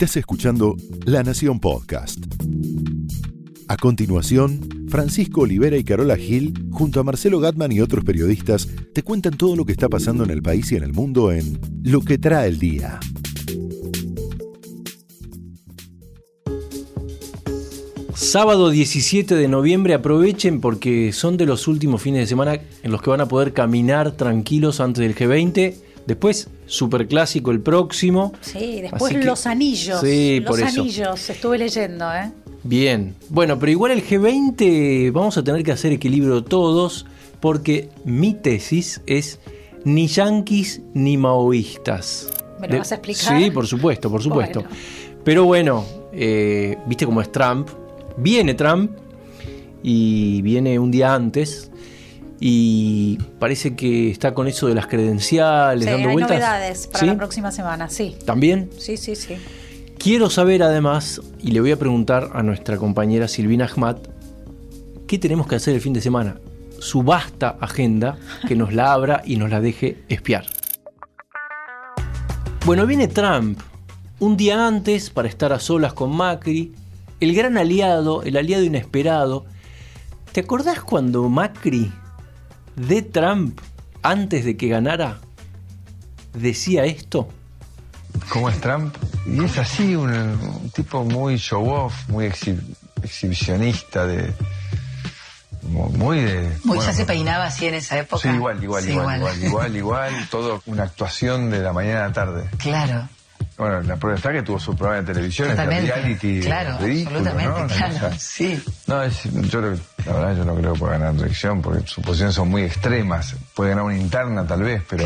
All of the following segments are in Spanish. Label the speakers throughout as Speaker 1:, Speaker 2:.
Speaker 1: Estás escuchando La Nación Podcast. A continuación, Francisco Olivera y Carola Gil, junto a Marcelo Gatman y otros periodistas, te cuentan todo lo que está pasando en el país y en el mundo en Lo que trae el día.
Speaker 2: Sábado 17 de noviembre aprovechen porque son de los últimos fines de semana en los que van a poder caminar tranquilos antes del G20. Después, super clásico el próximo.
Speaker 3: Sí, después los anillos.
Speaker 2: Sí,
Speaker 3: los anillos, estuve leyendo, ¿eh?
Speaker 2: Bien, bueno, pero igual el G20 vamos a tener que hacer equilibrio todos porque mi tesis es ni yanquis ni maoístas.
Speaker 3: ¿Me lo vas a explicar?
Speaker 2: Sí, por supuesto, por supuesto. Pero bueno, eh, viste cómo es Trump, Viene Trump y viene un día antes y parece que está con eso de las credenciales
Speaker 3: sí,
Speaker 2: dando
Speaker 3: hay
Speaker 2: vueltas.
Speaker 3: novedades para la próxima semana, sí.
Speaker 2: ¿También?
Speaker 3: Sí, sí, sí.
Speaker 2: Quiero saber además, y le voy a preguntar a nuestra compañera Silvina Ahmad, ¿qué tenemos que hacer el fin de semana? Su vasta agenda, que nos la abra y nos la deje espiar. Bueno, viene Trump un día antes para estar a solas con Macri, el gran aliado, el aliado inesperado. ¿Te acordás cuando Macri de Trump, antes de que ganara, decía esto?
Speaker 4: ¿Cómo es Trump? Y es así, un, tipo muy show-off, muy exhibicionista, de muy de...
Speaker 5: Muy ya se peinaba así en esa época.
Speaker 4: Sí, igual, igual, igual, igual, igual, igual, todo una actuación de la mañana a la tarde.
Speaker 5: Claro.
Speaker 4: Bueno, la prueba está que tuvo su programa de televisión, este reality
Speaker 5: claro,
Speaker 4: ridículo,
Speaker 5: absolutamente,
Speaker 4: ¿no?
Speaker 5: Claro, sí.
Speaker 4: No, es, yo la verdad yo no creo que pueda ganar elección porque sus posiciones son muy extremas. Puede ganar una interna tal vez, pero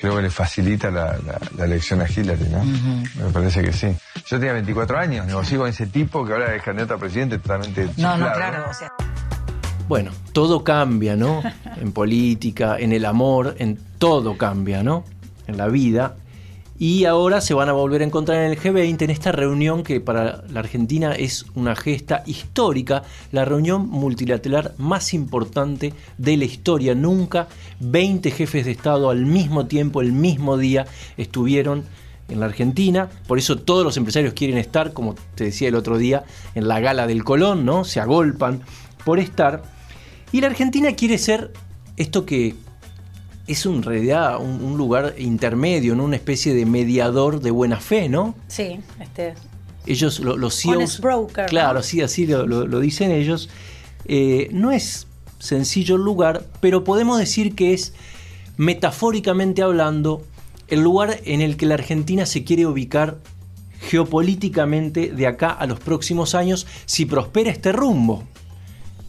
Speaker 4: creo que le facilita la, elección a Hillary, ¿no? Me parece que sí. Yo tenía 24 años, negocio con ese tipo que ahora es candidato a presidente totalmente
Speaker 5: No, no, claro, o sea...
Speaker 2: Bueno, todo cambia, ¿no? En política, en el amor, en todo cambia, ¿no? En la vida y ahora se van a volver a encontrar en el G20 en esta reunión que para la Argentina es una gesta histórica, la reunión multilateral más importante de la historia. Nunca 20 jefes de Estado al mismo tiempo, el mismo día, estuvieron en la Argentina, por eso todos los empresarios quieren estar, como te decía el otro día, en la gala del Colón, ¿no? Se agolpan por estar. Y la Argentina quiere ser esto que es en realidad un, lugar intermedio, ¿no? una especie de mediador de buena fe, ¿no?
Speaker 3: Sí, este.
Speaker 2: Ellos, los CEOs.
Speaker 3: broker.
Speaker 2: Claro, sí, así lo, dicen ellos. Eh, no es sencillo el lugar, pero podemos decir que es, metafóricamente hablando, el lugar en el que la Argentina se quiere ubicar geopolíticamente de acá a los próximos años si prospera este rumbo.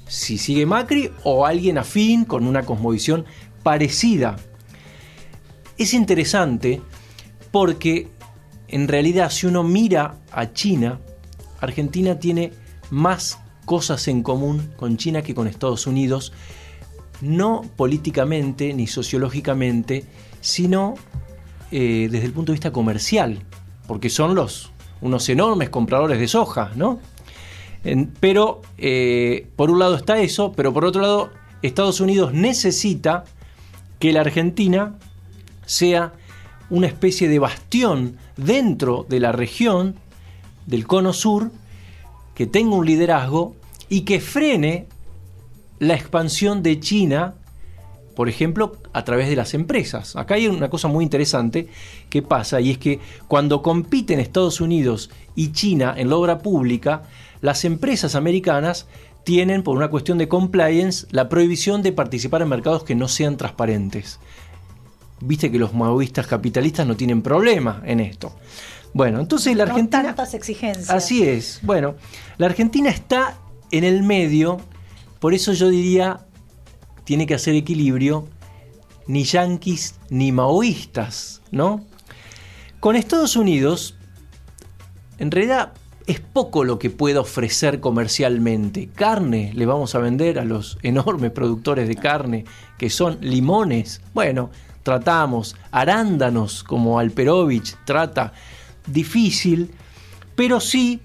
Speaker 2: Si sigue Macri o alguien afín con una cosmovisión parecida. Es interesante porque en realidad si uno mira a China, Argentina tiene más cosas en común con China que con Estados Unidos, no políticamente ni sociológicamente, sino eh, desde el punto de vista comercial, porque son los unos enormes compradores de soja, ¿no? pero eh, por un lado está eso, pero por otro lado Estados Unidos necesita que la Argentina sea una especie de bastión dentro de la región del cono sur, que tenga un liderazgo y que frene la expansión de China, por ejemplo, a través de las empresas. Acá hay una cosa muy interesante que pasa y es que cuando compiten Estados Unidos y China en la obra pública, las empresas americanas tienen, por una cuestión de compliance, la prohibición de participar en mercados que no sean transparentes. Viste que los maoístas capitalistas no tienen problema en esto. Bueno, entonces la Argentina...
Speaker 3: No tantas exigencias.
Speaker 2: Así es. Bueno, la Argentina está en el medio, por eso yo diría, tiene que hacer equilibrio, ni yanquis ni maoístas, ¿no? Con Estados Unidos, en realidad es poco lo que pueda ofrecer comercialmente. Carne le vamos a vender a los enormes productores de carne que son limones. Bueno, tratamos. Arándanos como Alperovich trata. Difícil, pero sí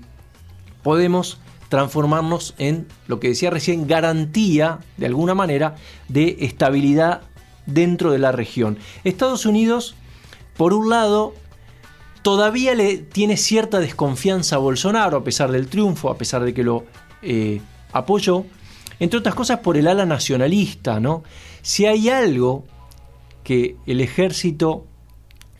Speaker 2: podemos transformarnos en lo que decía recién, garantía, de alguna manera, de estabilidad dentro de la región. Estados Unidos, por un lado, todavía le tiene cierta desconfianza a Bolsonaro, a pesar del triunfo, a pesar de que lo eh, apoyó, entre otras cosas por el ala nacionalista, ¿no? Si hay algo que el ejército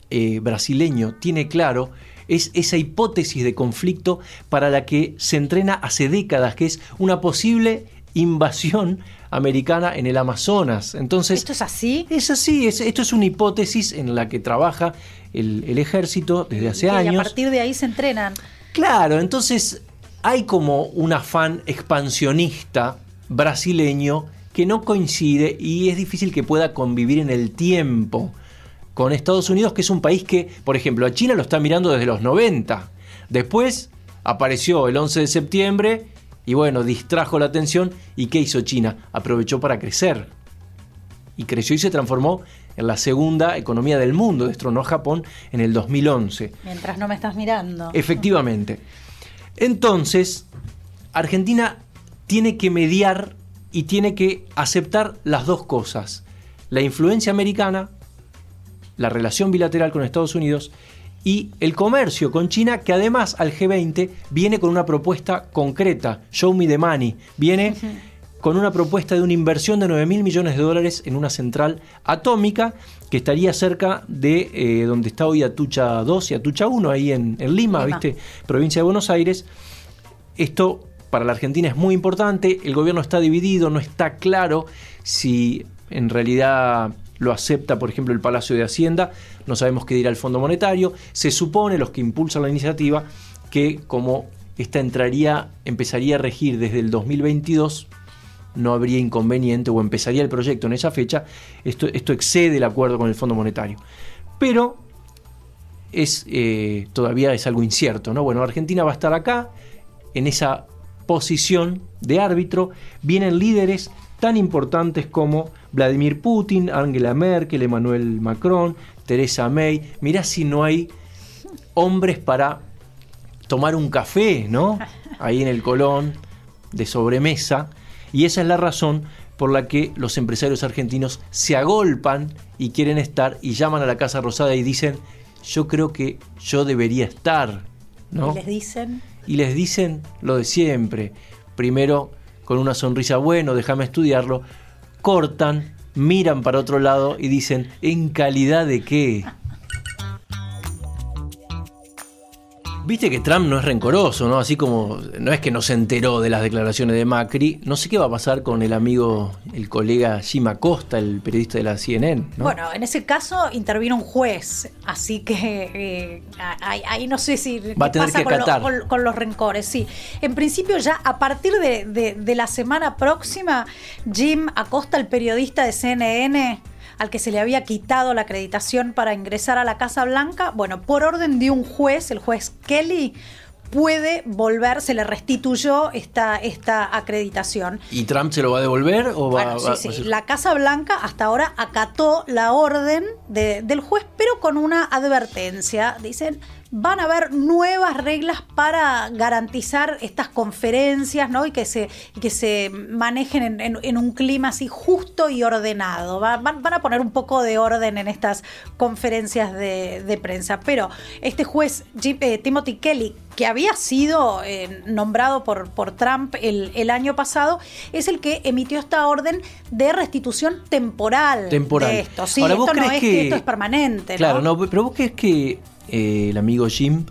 Speaker 2: eh, brasileño tiene claro, es esa hipótesis de conflicto para la que se entrena hace décadas, que es una posible invasión americana en el Amazonas. Entonces,
Speaker 3: ¿Esto es así?
Speaker 2: Es así, esto es una hipótesis en la que trabaja el, ejército desde hace años.
Speaker 3: Y a partir de ahí se entrenan.
Speaker 2: Claro, entonces hay como un afán expansionista brasileño que no coincide y es difícil que pueda convivir en el tiempo con Estados Unidos, que es un país que, por ejemplo, a China lo está mirando desde los 90. Después apareció el 11 de septiembre y bueno, distrajo la atención. ¿Y qué hizo China? Aprovechó para crecer. Y creció y se transformó en la segunda economía del mundo. Destronó a Japón en el 2011.
Speaker 3: Mientras no me estás mirando.
Speaker 2: Efectivamente. Entonces, Argentina tiene que mediar y tiene que aceptar las dos cosas. La influencia americana, la relación bilateral con Estados Unidos y el comercio con China, que además al G20 viene con una propuesta concreta, Show Me the Money, viene con una propuesta de una inversión de 9 mil millones de dólares en una central atómica que estaría cerca de eh, donde está hoy Atucha 2 y Atucha 1, ahí en, Lima, ¿viste? Provincia de Buenos Aires. Esto para la Argentina es muy importante, el gobierno está dividido, no está claro si en realidad lo acepta, por ejemplo, el Palacio de Hacienda, no sabemos qué dirá el Fondo Monetario, se supone, los que impulsan la iniciativa, que como esta entraría, empezaría a regir desde el 2022, no habría inconveniente o empezaría el proyecto en esa fecha, esto, esto excede el acuerdo con el Fondo Monetario. Pero es, eh, todavía es algo incierto, ¿no? Bueno, Argentina va a estar acá, en esa posición de árbitro, vienen líderes tan importantes como Vladimir Putin, Angela Merkel, Emmanuel Macron, Teresa May. Mirá si no hay hombres para tomar un café, ¿no? Ahí en el Colón, de sobremesa. Y esa es la razón por la que los empresarios argentinos se agolpan y quieren estar y llaman a la Casa Rosada y dicen, yo creo que yo debería estar, ¿no?
Speaker 3: ¿Y les dicen?
Speaker 2: Y les dicen lo de siempre. Primero con una sonrisa, bueno, déjame estudiarlo, cortan, miran para otro lado y dicen, ¿en calidad de qué? Viste que Trump no es rencoroso, ¿no? Así como no es que no se enteró de las declaraciones de Macri. No sé qué va a pasar con el amigo, el colega Jim Acosta, el periodista de la CNN.
Speaker 3: Bueno, en ese caso intervino un juez, así que eh, ahí, no sé si
Speaker 2: va a tener que
Speaker 3: con, con, los rencores. Sí, en principio ya a partir de, de la semana próxima, Jim Acosta, el periodista de CNN, al que se le había quitado la acreditación para ingresar a la Casa Blanca, bueno, por orden de un juez, el juez Kelly, puede volver, se le restituyó esta, esta acreditación.
Speaker 2: ¿Y Trump se lo va a devolver? O va,
Speaker 3: sí, sí. La Casa Blanca hasta ahora acató la orden del juez, pero con una advertencia. Dicen, van a haber nuevas reglas para garantizar estas conferencias ¿no? y, que se, que se manejen en, un clima así justo y ordenado. Van, a poner un poco de orden en estas conferencias de, prensa. Pero este juez eh, Timothy Kelly, que había sido eh, nombrado por, por Trump el, año pasado, es el que emitió esta orden de restitución temporal,
Speaker 2: temporal.
Speaker 3: de esto. Sí, esto no es que, esto es permanente.
Speaker 2: Claro, no, pero vos crees que eh, el amigo Jim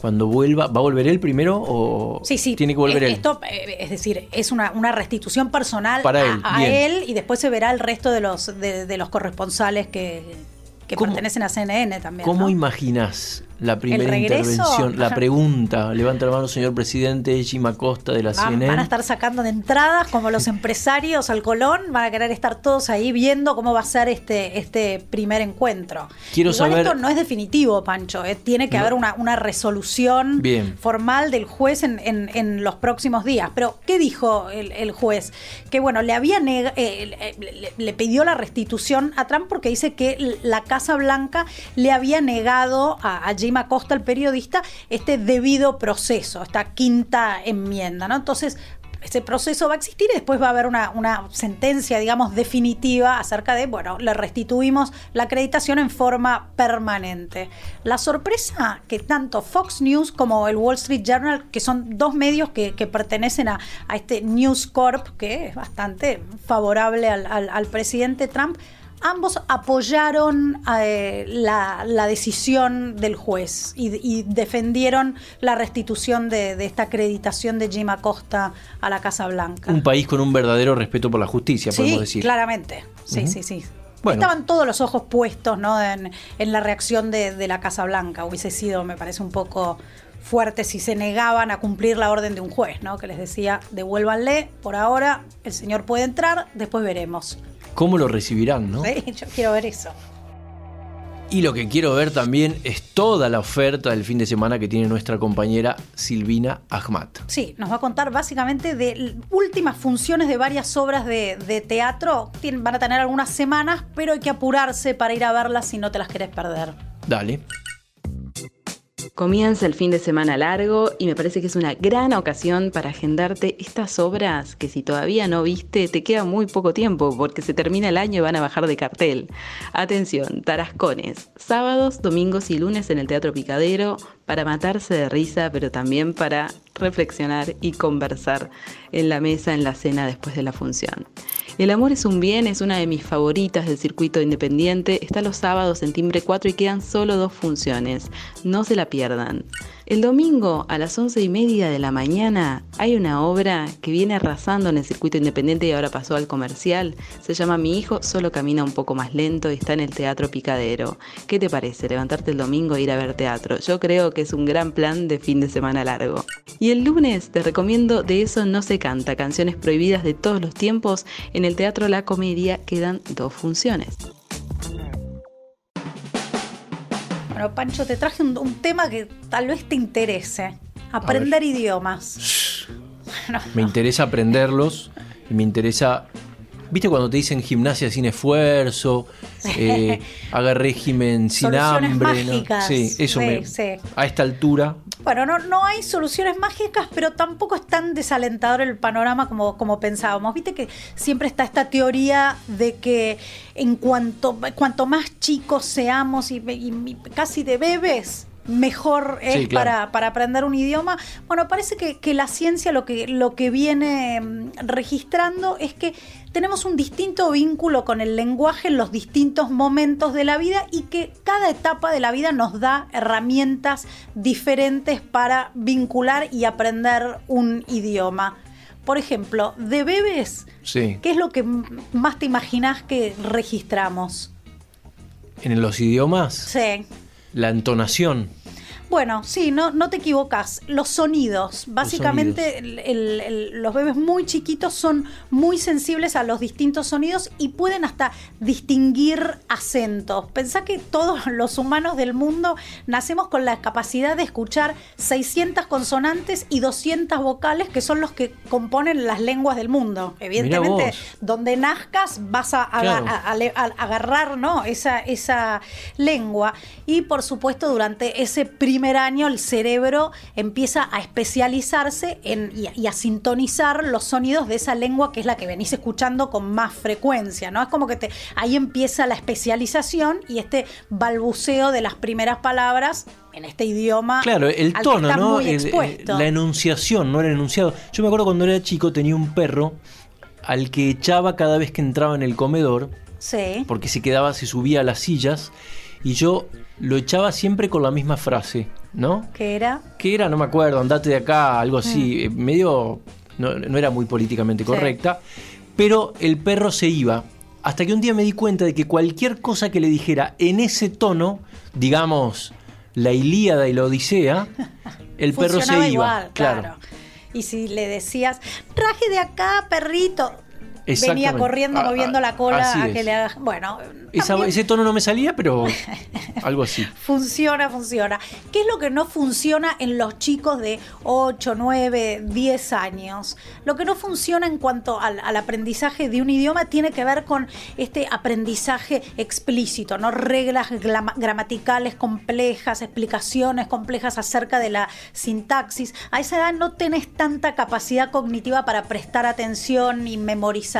Speaker 2: cuando vuelva, ¿va a volver él primero o tiene que volver él?
Speaker 3: Esto, eh, es decir, es una, restitución personal
Speaker 2: Para él,
Speaker 3: a, él y después se verá el resto de los, de, los corresponsales que, pertenecen a CNN también.
Speaker 2: ¿Cómo imaginas la primera intervención, la pregunta, levanta la mano señor presidente, Jim Acosta de la CNN.
Speaker 3: Van a estar sacando de entradas como los empresarios al Colón, van a querer estar todos ahí viendo cómo va a ser este, este primer encuentro.
Speaker 2: Quiero
Speaker 3: Igual
Speaker 2: saber...
Speaker 3: esto no es definitivo, Pancho, eh. tiene que haber una, una resolución formal del juez en, en, los próximos días. Pero, ¿qué dijo el, juez? Que bueno, le había eh, le, pidió la restitución a Trump porque dice que la Casa Blanca le había negado a, a Jim Acosta, el periodista, este debido proceso, esta quinta enmienda. Entonces, ese proceso va a existir y después va a haber una, sentencia, digamos, definitiva acerca de, bueno, le restituimos la acreditación en forma permanente. La sorpresa que tanto Fox News como el Wall Street Journal, que son dos medios que, pertenecen a, este News Corp, que es bastante favorable al presidente Trump, ambos apoyaron eh, la, la, decisión del juez y, y defendieron la restitución de, de, esta acreditación de Jim Acosta a la Casa Blanca.
Speaker 2: Un país con un verdadero respeto por la justicia,
Speaker 3: sí,
Speaker 2: podemos decir.
Speaker 3: Claramente, sí, uh -huh. sí, sí. Bueno. Estaban todos los ojos puestos ¿no? en, en la reacción de, de, la Casa Blanca. Hubiese sido, me parece, un poco fuerte si se negaban a cumplir la orden de un juez, ¿no? Que les decía, devuélvanle, por ahora el señor puede entrar, después veremos.
Speaker 2: ¿Cómo lo recibirán, no?
Speaker 3: Sí, yo quiero ver eso.
Speaker 2: Y lo que quiero ver también es toda la oferta del fin de semana que tiene nuestra compañera Silvina Ahmad.
Speaker 3: Sí, nos va a contar básicamente de últimas funciones de varias obras de, de teatro. Tien, van a tener algunas semanas, pero hay que apurarse para ir a verlas si no te las querés perder.
Speaker 2: Dale.
Speaker 6: Comienza el fin de semana largo y me parece que es una gran ocasión para agendarte estas obras que si todavía no viste te queda muy poco tiempo porque se termina el año y van a bajar de cartel. Atención, Tarascones, sábados, domingos y lunes en el Teatro Picadero para matarse de risa pero también para reflexionar y conversar en la mesa en la cena después de la función. El amor es un bien es una de mis favoritas del circuito independiente. Está los sábados en Timbre 4 y quedan solo dos funciones. No se la pierdan. El domingo a las once y media de la mañana hay una obra que viene arrasando en el circuito independiente y ahora pasó al comercial. Se llama Mi hijo solo camina un poco más lento y está en el Teatro Picadero. ¿Qué te parece levantarte el domingo e ir a ver teatro? Yo creo que es un gran plan de fin de semana largo. Y el lunes te recomiendo De eso no se canta, canciones prohibidas de todos los tiempos. En el Teatro La Comedia quedan dos funciones.
Speaker 3: Bueno, Pancho, te traje un, un, tema que tal vez te interese. Aprender idiomas.
Speaker 2: Bueno, me interesa aprenderlos y me interesa... ¿Viste cuando te dicen gimnasia sin esfuerzo? Eh, haga régimen sin
Speaker 3: Soluciones
Speaker 2: hambre.
Speaker 3: Mágicas.
Speaker 2: ¿no? Sí, eso
Speaker 3: sí,
Speaker 2: me,
Speaker 3: sí.
Speaker 2: a esta altura.
Speaker 3: Bueno, no, no hay soluciones mágicas, pero tampoco es tan desalentador el panorama como, como pensábamos. Viste que siempre está esta teoría de que en cuanto, cuanto más chicos seamos y, y, y casi de bebés, mejor es
Speaker 2: Sí, claro.
Speaker 3: para, para aprender un idioma. Bueno, parece que, que la ciencia lo que, lo que viene mm, registrando es que tenemos un distinto vínculo con el lenguaje en los distintos momentos de la vida y que cada etapa de la vida nos da herramientas diferentes para vincular y aprender un idioma. Por ejemplo, de bebés,
Speaker 2: Sí.
Speaker 3: ¿qué es lo que más te imaginas que registramos?
Speaker 2: En los idiomas,
Speaker 3: Sí.
Speaker 2: la entonación.
Speaker 3: Bueno, sí, no, no te equivocas. Los sonidos. Básicamente, el- el- el- los bebés muy chiquitos son muy sensibles a los distintos sonidos y pueden hasta distinguir acentos. Pensá que todos los humanos del mundo nacemos con la capacidad de escuchar 600 consonantes y 200 vocales, que son los que componen las lenguas del mundo. Evidentemente, donde nazcas vas a, aga-
Speaker 2: Claro.
Speaker 3: a- a le- a- agarrar ¿no? esa, esa lengua. Y por supuesto, durante ese primer año el cerebro empieza a especializarse en, y, a, y a sintonizar los sonidos de esa lengua que es la que venís escuchando con más frecuencia. ¿no? Es como que te, ahí empieza la especialización y este balbuceo de las primeras palabras en este idioma.
Speaker 2: Claro, el tono, ¿no? El- la enunciación, no el enunciado. Yo me acuerdo cuando era chico tenía un perro al que echaba cada vez que entraba en el comedor
Speaker 3: Sí.
Speaker 2: porque se quedaba, se subía a las sillas y yo lo echaba siempre con la misma frase, ¿no?
Speaker 3: que era?
Speaker 2: Que era, no me acuerdo, andate de acá, algo así, eh, medio, no, no era muy políticamente
Speaker 3: Mm. Sí.
Speaker 2: correcta, pero el perro se iba. Hasta que un día me di cuenta de que cualquier cosa que le dijera en ese tono, digamos, la Ilíada y la Odisea, el perro se iba.
Speaker 3: igual, claro. Y si le decías, traje de acá, perrito, venía corriendo
Speaker 2: A- a-
Speaker 3: moviendo la cola
Speaker 2: así
Speaker 3: a que le hagas. Bueno,
Speaker 2: ese tono no me salía, pero algo así.
Speaker 3: Funciona, funciona. ¿Qué es lo que no funciona en los chicos de 8, 9, 10 años? Lo que no funciona en cuanto al, aprendizaje de un idioma tiene que ver con este aprendizaje explícito, ¿no? Reglas gramaticales complejas, explicaciones complejas acerca de la sintaxis. A esa edad no tenés tanta capacidad cognitiva para prestar atención y memorizar,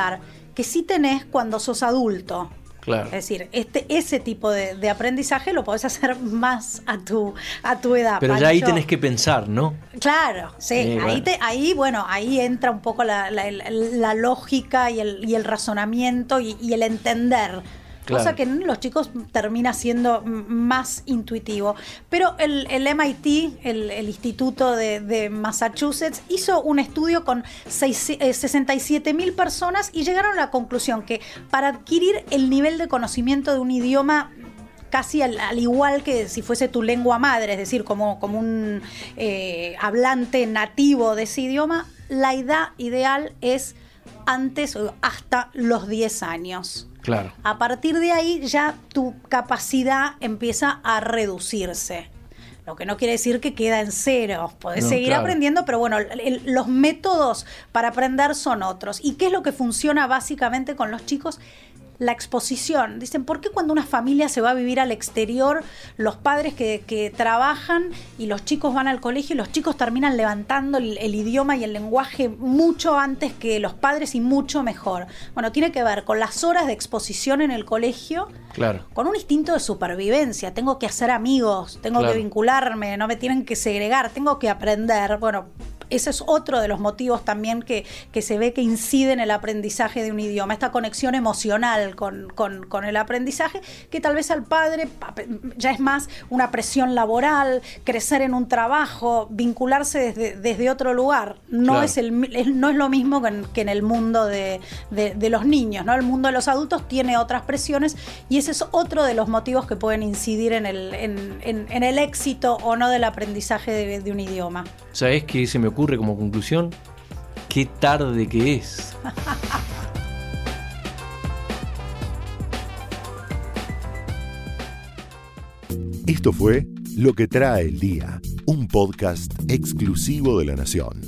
Speaker 3: que sí tenés cuando sos adulto. Es decir, este, ese tipo de, aprendizaje lo podés hacer más a tu, a tu edad.
Speaker 2: Pero ya ahí tenés que pensar, ¿no?
Speaker 3: Claro, sí. ahí, bueno. Te, ahí, bueno, ahí entra un poco la, lógica y el, y el razonamiento y, y el entender cosa que en los chicos termina siendo más intuitivo. Pero el, MIT, el, Instituto de, Massachusetts, hizo un estudio con 67 eh, mil personas y llegaron a la conclusión que para adquirir el nivel de conocimiento de un idioma casi al, igual que si fuese tu lengua madre, es decir, como, como un eh, hablante nativo de ese idioma, la edad ideal es antes o hasta los 10 años. A partir de ahí ya tu capacidad empieza a reducirse. Lo que no quiere decir que queda en cero. Podés seguir aprendiendo, pero bueno, los métodos para aprender son otros. ¿Y qué es lo que funciona básicamente con los chicos? La exposición. Dicen, ¿por qué cuando una familia se va a vivir al exterior, los padres que, trabajan y los chicos van al colegio y los chicos terminan levantando el, idioma y el lenguaje mucho antes que los padres y mucho mejor? Bueno, tiene que ver con las horas de exposición en el colegio,
Speaker 2: claro.
Speaker 3: con un instinto de supervivencia. Tengo que hacer amigos, tengo que vincularme, no me tienen que segregar, tengo que aprender. Bueno, ese es otro de los motivos también que, que se ve que incide en el aprendizaje de un idioma, esta conexión emocional con, con, el aprendizaje, que tal vez al padre ya es más una presión laboral, crecer en un trabajo, vincularse desde, desde otro lugar. No, es el, no es lo mismo que en, el mundo de, de, los niños, ¿no? El mundo de los adultos tiene otras presiones y ese es otro de los motivos que pueden incidir en el, en, en, el éxito o no del aprendizaje de, un idioma.
Speaker 2: ¿Sabes qué se me ocurre como conclusión? Qué tarde que es.
Speaker 1: Esto fue Lo que trae el día, un podcast exclusivo de La Nación.